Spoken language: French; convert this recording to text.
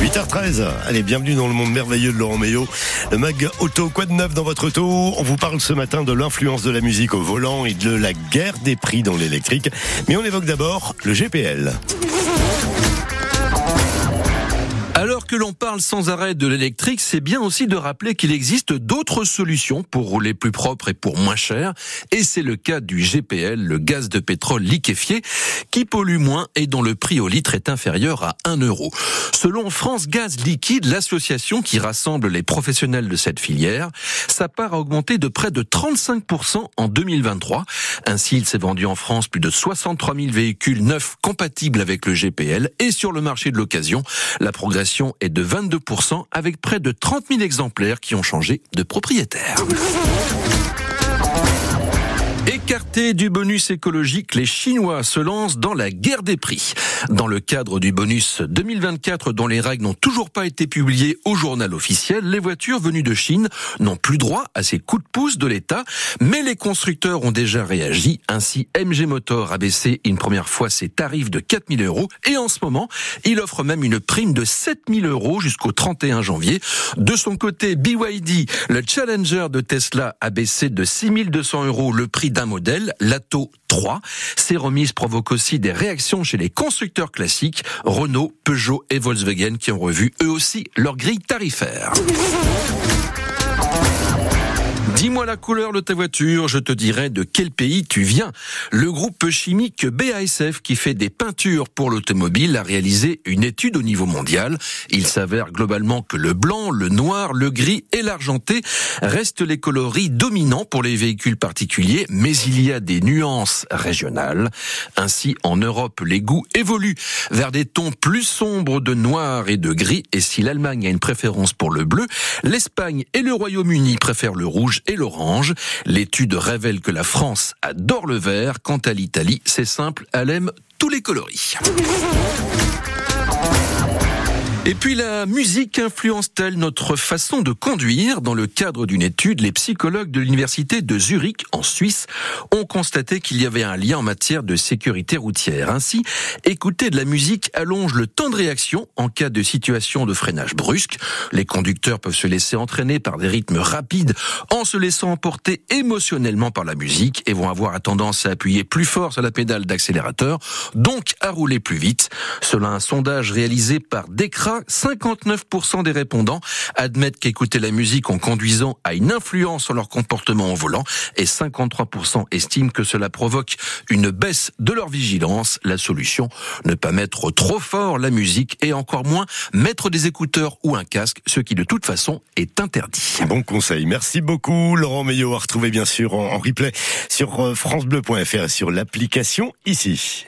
8h13, allez, bienvenue dans le monde merveilleux de Laurent Meillot. Le mag auto, quoi de neuf dans votre auto? On vous parle ce matin de l'influence de la musique au volant et de la guerre des prix dans l'électrique. Mais on évoque d'abord le GPL. Alors que l'on parle sans arrêt de l'électrique, c'est bien aussi de rappeler qu'il existe d'autres solutions pour rouler plus propre et pour moins cher. Et c'est le cas du GPL, le gaz de pétrole liquéfié, qui pollue moins et dont le prix au litre est inférieur à 1 euro. Selon France Gaz Liquide, l'association qui rassemble les professionnels de cette filière, sa part a augmenté de près de 35% en 2023. Ainsi, il s'est vendu en France plus de 63 000 véhicules neufs compatibles avec le GPL et sur le marché de l'occasion, la progression est de 22% avec près de 30 000 exemplaires qui ont changé de propriétaire. Du bonus écologique, les Chinois se lancent dans la guerre des prix. Dans le cadre du bonus 2024 dont les règles n'ont toujours pas été publiées au journal officiel, les voitures venues de Chine n'ont plus droit à ces coups de pouce de l'État, mais les constructeurs ont déjà réagi. Ainsi, MG Motor a baissé une première fois ses tarifs de 4000 euros et en ce moment, il offre même une prime de 7000 euros jusqu'au 31 janvier. De son côté, BYD, le Challenger de Tesla, a baissé de 6200 euros le prix d'un modèle, l'Atto 3. Ces remises provoquent aussi des réactions chez les constructeurs classiques, Renault, Peugeot et Volkswagen qui ont revu eux aussi leur grille tarifaire. Dis-moi la couleur de ta voiture, je te dirai de quel pays tu viens. Le groupe chimique BASF qui fait des peintures pour l'automobile a réalisé une étude au niveau mondial. Il s'avère globalement que le blanc, le noir, le gris et l'argenté restent les coloris dominants pour les véhicules particuliers, mais il y a des nuances régionales. Ainsi, en Europe, les goûts évoluent vers des tons plus sombres de noir et de gris, et si l'Allemagne a une préférence pour le bleu, l'Espagne et le Royaume-Uni préfèrent le rouge et l'orange. L'étude révèle que la France adore le vert. Quant à l'Italie, c'est simple, elle aime tous les coloris. Et puis la musique influence-t-elle notre façon de conduire? Dans le cadre d'une étude, les psychologues de l'université de Zurich, en Suisse, ont constaté qu'il y avait un lien en matière de sécurité routière. Ainsi, écouter de la musique allonge le temps de réaction en cas de situation de freinage brusque. Les conducteurs peuvent se laisser entraîner par des rythmes rapides en se laissant emporter émotionnellement par la musique et vont avoir tendance à appuyer plus fort sur la pédale d'accélérateur, donc à rouler plus vite. Selon un sondage réalisé par Decra, 59% des répondants admettent qu'écouter la musique en conduisant a une influence sur leur comportement au volant et 53% estiment que cela provoque une baisse de leur vigilance. La solution, ne pas mettre trop fort la musique et encore moins mettre des écouteurs ou un casque, ce qui de toute façon est interdit. Bon conseil. Merci beaucoup Laurent Meillot à retrouver bien sûr en replay sur euh, francebleu.fr sur l'application ici.